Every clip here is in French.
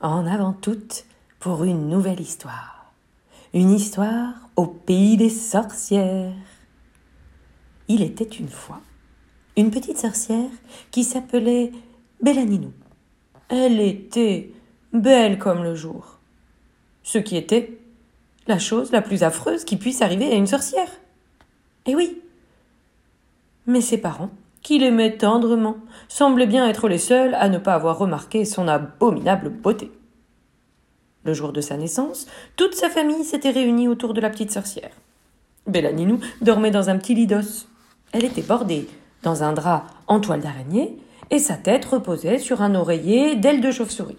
en avant toute pour une nouvelle histoire. Une histoire au pays des sorcières. Il était une fois une petite sorcière qui s'appelait Bellaninou. Elle était belle comme le jour. Ce qui était la chose la plus affreuse qui puisse arriver à une sorcière. Eh oui. Mais ses parents, qui l'aimaient tendrement, semblaient bien être les seuls à ne pas avoir remarqué son abominable beauté. Le jour de sa naissance, toute sa famille s'était réunie autour de la petite sorcière. Bellaninou dormait dans un petit lit d'os. Elle était bordée dans un drap en toile d'araignée et sa tête reposait sur un oreiller d'ailes de chauve-souris.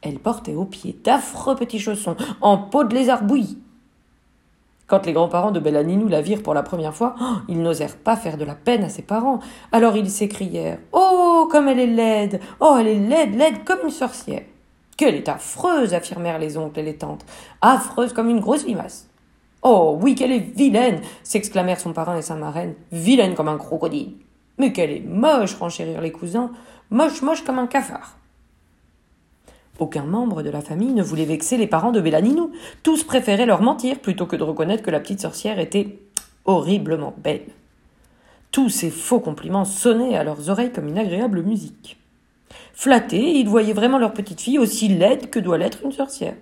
Elle portait aux pieds d'affreux petits chaussons en peau de lézard bouilli. Quand les grands-parents de Bellaninou la virent pour la première fois, oh, ils n'osèrent pas faire de la peine à ses parents. Alors ils s'écrièrent Oh, comme elle est laide Oh, elle est laide, laide comme une sorcière Qu'elle est affreuse affirmèrent les oncles et les tantes. Affreuse comme une grosse limace. Oh, oui, qu'elle est vilaine s'exclamèrent son parrain et sa marraine. Vilaine comme un crocodile. Mais qu'elle est moche renchérirent les cousins. Moche, moche comme un cafard. Aucun membre de la famille ne voulait vexer les parents de Bellaninou. Tous préféraient leur mentir plutôt que de reconnaître que la petite sorcière était horriblement belle. Tous ces faux compliments sonnaient à leurs oreilles comme une agréable musique. Flattés, ils voyaient vraiment leur petite fille aussi laide que doit l'être une sorcière.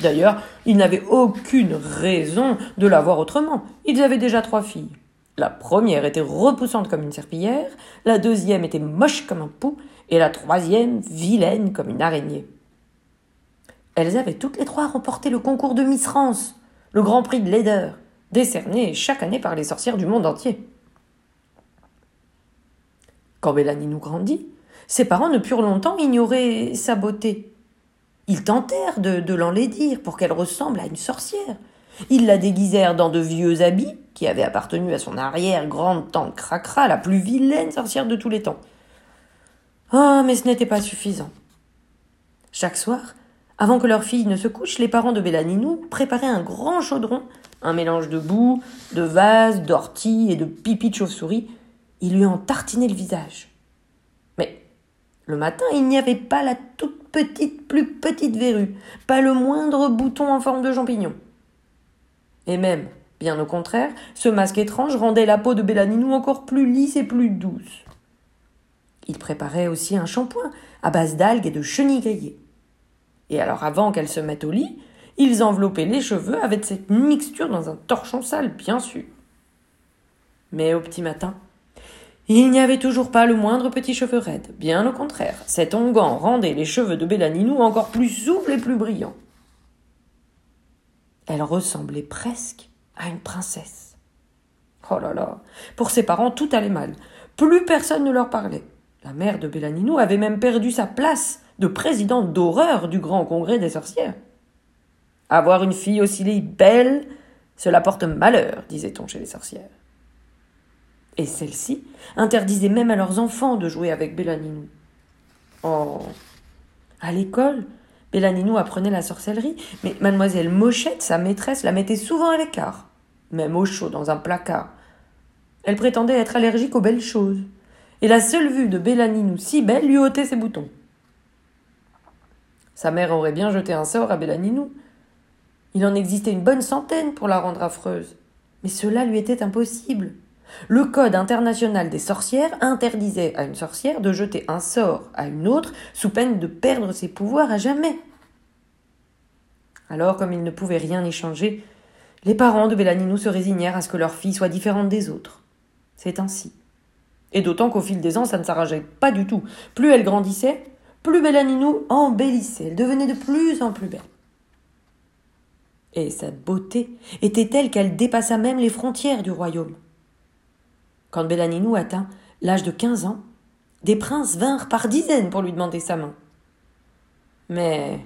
D'ailleurs, ils n'avaient aucune raison de la voir autrement. Ils avaient déjà trois filles. La première était repoussante comme une serpillière, la deuxième était moche comme un pou, et la troisième vilaine comme une araignée. Elles avaient toutes les trois remporté le concours de Miss France, le grand prix de laideur, décerné chaque année par les sorcières du monde entier. Quand Bellani nous grandit, ses parents ne purent longtemps ignorer sa beauté. Ils tentèrent de, de l'enlaidir pour qu'elle ressemble à une sorcière. Ils la déguisèrent dans de vieux habits qui avaient appartenu à son arrière-grande tante Cracra, la plus vilaine sorcière de tous les temps. Ah, mais ce n'était pas suffisant. Chaque soir, avant que leur fille ne se couche, les parents de Bellaninou préparaient un grand chaudron, un mélange de boue, de vase, d'ortie et de pipi de chauve-souris. Ils lui en tartinaient le visage. Mais le matin, il n'y avait pas la toute petite, plus petite verrue, pas le moindre bouton en forme de champignon. Et même, bien au contraire, ce masque étrange rendait la peau de Bellaninou encore plus lisse et plus douce. Il préparait aussi un shampoing à base d'algues et de chenilles grillées. Et alors, avant qu'elle se mette au lit, ils enveloppaient les cheveux avec cette mixture dans un torchon sale, bien sûr. Mais au petit matin, il n'y avait toujours pas le moindre petit cheveu raide. Bien au contraire, cet onguent rendait les cheveux de Bellaninou encore plus souples et plus brillants. Elle ressemblait presque à une princesse. Oh là là, pour ses parents, tout allait mal. Plus personne ne leur parlait. La mère de Bellaninou avait même perdu sa place de présidente d'horreur du grand congrès des sorcières. Avoir une fille aussi belle, cela porte malheur, disait-on chez les sorcières. Et celles-ci interdisaient même à leurs enfants de jouer avec Bellaninou. Oh À l'école, Bellaninou apprenait la sorcellerie, mais mademoiselle Mochette, sa maîtresse, la mettait souvent à l'écart, même au chaud dans un placard. Elle prétendait être allergique aux belles choses et la seule vue de Bellaninou si belle lui ôtait ses boutons. Sa mère aurait bien jeté un sort à Bellaninou. Il en existait une bonne centaine pour la rendre affreuse, mais cela lui était impossible. Le Code international des sorcières interdisait à une sorcière de jeter un sort à une autre sous peine de perdre ses pouvoirs à jamais. Alors, comme il ne pouvait rien y changer, les parents de Bellaninou se résignèrent à ce que leur fille soit différente des autres. C'est ainsi. Et d'autant qu'au fil des ans, ça ne s'arrangeait pas du tout. Plus elle grandissait, plus Bellaninou embellissait. Elle devenait de plus en plus belle. Et sa beauté était telle qu'elle dépassa même les frontières du royaume. Quand Bellaninou atteint l'âge de quinze ans, des princes vinrent par dizaines pour lui demander sa main. Mais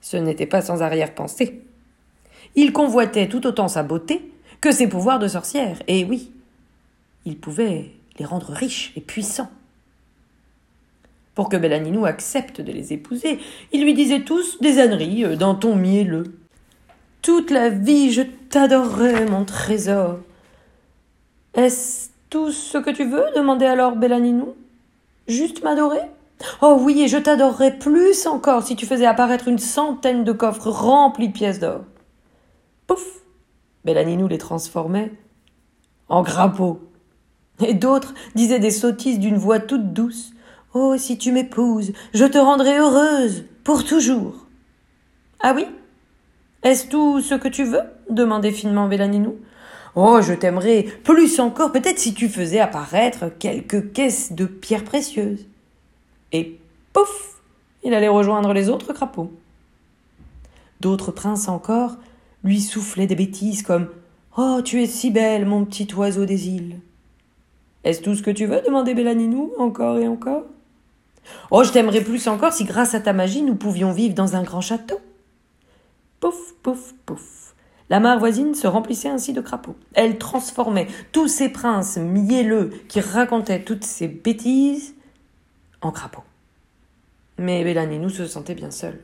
ce n'était pas sans arrière-pensée. Ils convoitaient tout autant sa beauté que ses pouvoirs de sorcière. Et oui, il pouvait les rendre riches et puissants. Pour que Bellaninou accepte de les épouser, ils lui disaient tous des âneries euh, d'un ton mielleux. Toute la vie je t'adorerai, mon trésor. Est-ce tout ce que tu veux demandait alors Bellaninou. Juste m'adorer? Oh oui, et je t'adorerais plus encore si tu faisais apparaître une centaine de coffres remplis de pièces d'or. Pouf Bellaninou les transformait en crapauds. Et d'autres disaient des sottises d'une voix toute douce. Oh, si tu m'épouses, je te rendrai heureuse, pour toujours. Ah oui? Est-ce tout ce que tu veux? demandait finement Bellaninou. Oh, je t'aimerais plus encore, peut-être si tu faisais apparaître quelques caisses de pierres précieuses. Et pouf Il allait rejoindre les autres crapauds. D'autres princes encore lui soufflaient des bêtises comme Oh, tu es si belle, mon petit oiseau des îles. Est-ce tout ce que tu veux demandait Bellaninou, encore et encore? Oh, je t'aimerais plus encore si, grâce à ta magie, nous pouvions vivre dans un grand château. Pouf, pouf, pouf. La mare voisine se remplissait ainsi de crapauds. Elle transformait tous ces princes mielleux qui racontaient toutes ces bêtises en crapauds. Mais Bellaninou se sentait bien seule.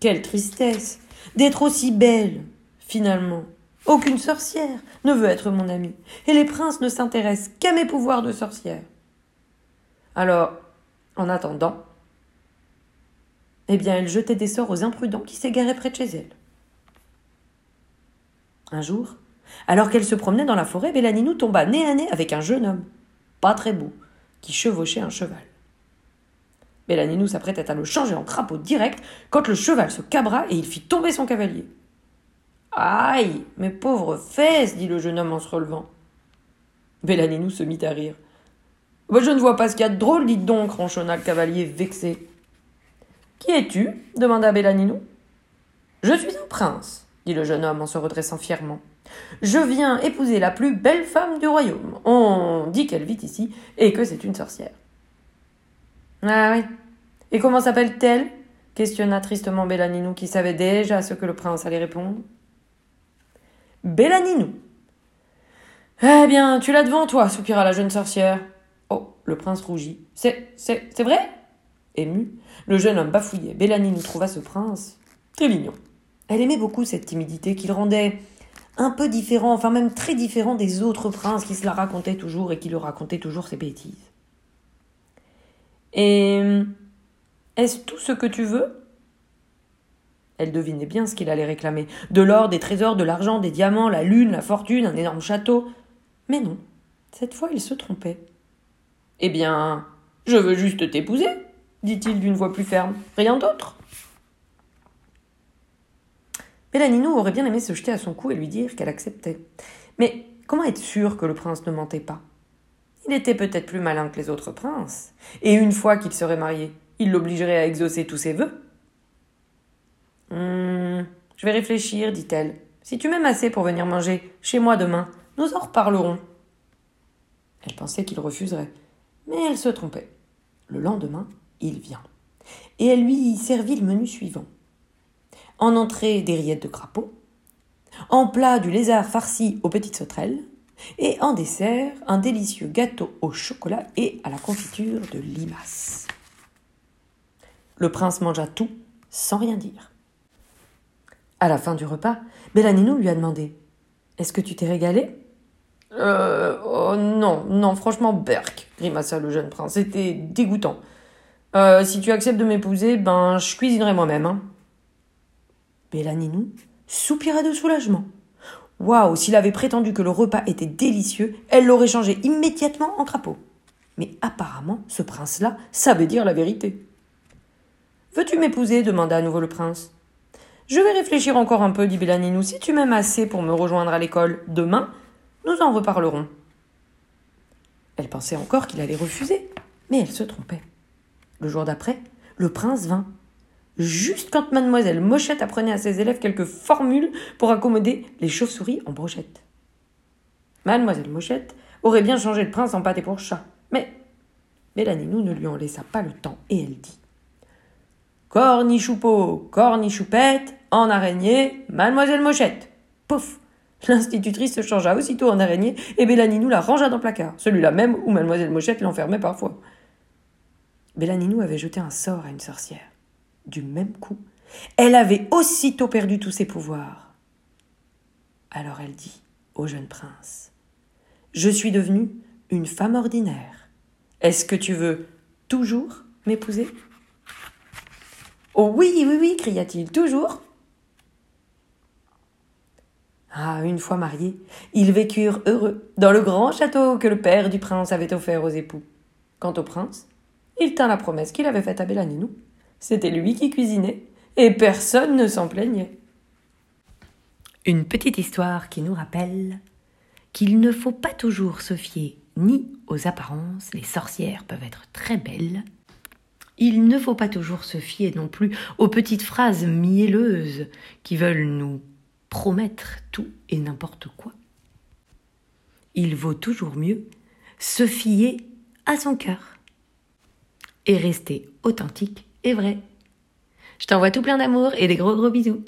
Quelle tristesse d'être aussi belle, finalement. Aucune sorcière ne veut être mon amie, et les princes ne s'intéressent qu'à mes pouvoirs de sorcière. Alors, en attendant, eh bien, elle jetait des sorts aux imprudents qui s'égaraient près de chez elle. Un jour, alors qu'elle se promenait dans la forêt, Bellaninou tomba nez à nez avec un jeune homme, pas très beau, qui chevauchait un cheval. Bellaninou s'apprêtait à le changer en crapaud direct quand le cheval se cabra et il fit tomber son cavalier. Aïe, mes pauvres fesses, dit le jeune homme en se relevant. Bellaninou se mit à rire. Bah, je ne vois pas ce qu'il y a de drôle, dites donc, ronchonna le cavalier vexé. Qui es-tu? demanda Bellaninou. Je suis un prince, dit le jeune homme en se redressant fièrement. Je viens épouser la plus belle femme du royaume. On dit qu'elle vit ici et que c'est une sorcière. Ah oui. Et comment s'appelle-t-elle? questionna tristement Bellaninou, qui savait déjà ce que le prince allait répondre. Bellaninou. Eh bien, tu l'as devant toi, soupira la jeune sorcière. Oh, le prince rougit. C'est, c'est, c'est vrai? Ému, le jeune homme bafouillait. Bellaninou trouva ce prince très mignon. Elle aimait beaucoup cette timidité qu'il rendait un peu différent, enfin même très différent des autres princes qui se la racontaient toujours et qui lui racontaient toujours ses bêtises. Et est-ce tout ce que tu veux? Elle devinait bien ce qu'il allait réclamer. De l'or, des trésors, de l'argent, des diamants, la lune, la fortune, un énorme château. Mais non, cette fois il se trompait. Eh bien, je veux juste t'épouser, dit-il d'une voix plus ferme. Rien d'autre? Mélaninou aurait bien aimé se jeter à son cou et lui dire qu'elle acceptait. Mais comment être sûr que le prince ne mentait pas? Il était peut-être plus malin que les autres princes, et une fois qu'il serait marié, il l'obligerait à exaucer tous ses vœux. Hum, je vais réfléchir, dit-elle. Si tu m'aimes assez pour venir manger chez moi demain, nous en reparlerons. Elle pensait qu'il refuserait, mais elle se trompait. Le lendemain, il vient. Et elle lui servit le menu suivant. En entrée, des rillettes de crapaud. En plat, du lézard farci aux petites sauterelles. Et en dessert, un délicieux gâteau au chocolat et à la confiture de limace. Le prince mangea tout sans rien dire. À la fin du repas, Bellaninou lui a demandé Est-ce que tu t'es régalé? Euh, oh non, non, franchement, Berk, grimaça le jeune prince. C'était dégoûtant. Euh, si tu acceptes de m'épouser, ben, je cuisinerai moi-même. Hein. Bellaninou soupira de soulagement. Waouh, s'il avait prétendu que le repas était délicieux, elle l'aurait changé immédiatement en crapaud. Mais apparemment, ce prince-là savait dire la vérité. Veux-tu m'épouser? demanda à nouveau le prince. Je vais réfléchir encore un peu, dit Bellaninou. Si tu m'aimes assez pour me rejoindre à l'école demain, nous en reparlerons. Elle pensait encore qu'il allait refuser, mais elle se trompait. Le jour d'après, le prince vint juste quand mademoiselle Mochette apprenait à ses élèves quelques formules pour accommoder les chauves-souris en brochette. Mademoiselle Mochette aurait bien changé le prince en pâté pour chat, mais Mélaninou ne lui en laissa pas le temps et elle dit Cornichoupeau, cornichoupette, en araignée, Mademoiselle Mochette. Pouf L'institutrice se changea aussitôt en araignée et Bellaninou la rangea dans le placard, celui-là même où Mademoiselle Mochette l'enfermait parfois. Bellaninou avait jeté un sort à une sorcière du même coup, elle avait aussitôt perdu tous ses pouvoirs. Alors elle dit au jeune prince Je suis devenue une femme ordinaire. Est-ce que tu veux toujours m'épouser Oh oui, oui, oui, cria-t-il, toujours. Ah, une fois mariés, ils vécurent heureux dans le grand château que le père du prince avait offert aux époux. Quant au prince, il tint la promesse qu'il avait faite à Bellaninou. C'était lui qui cuisinait, et personne ne s'en plaignait. Une petite histoire qui nous rappelle qu'il ne faut pas toujours se fier ni aux apparences, les sorcières peuvent être très belles. Il ne faut pas toujours se fier non plus aux petites phrases mielleuses qui veulent nous promettre tout et n'importe quoi. Il vaut toujours mieux se fier à son cœur et rester authentique et vrai. Je t'envoie tout plein d'amour et des gros gros bisous.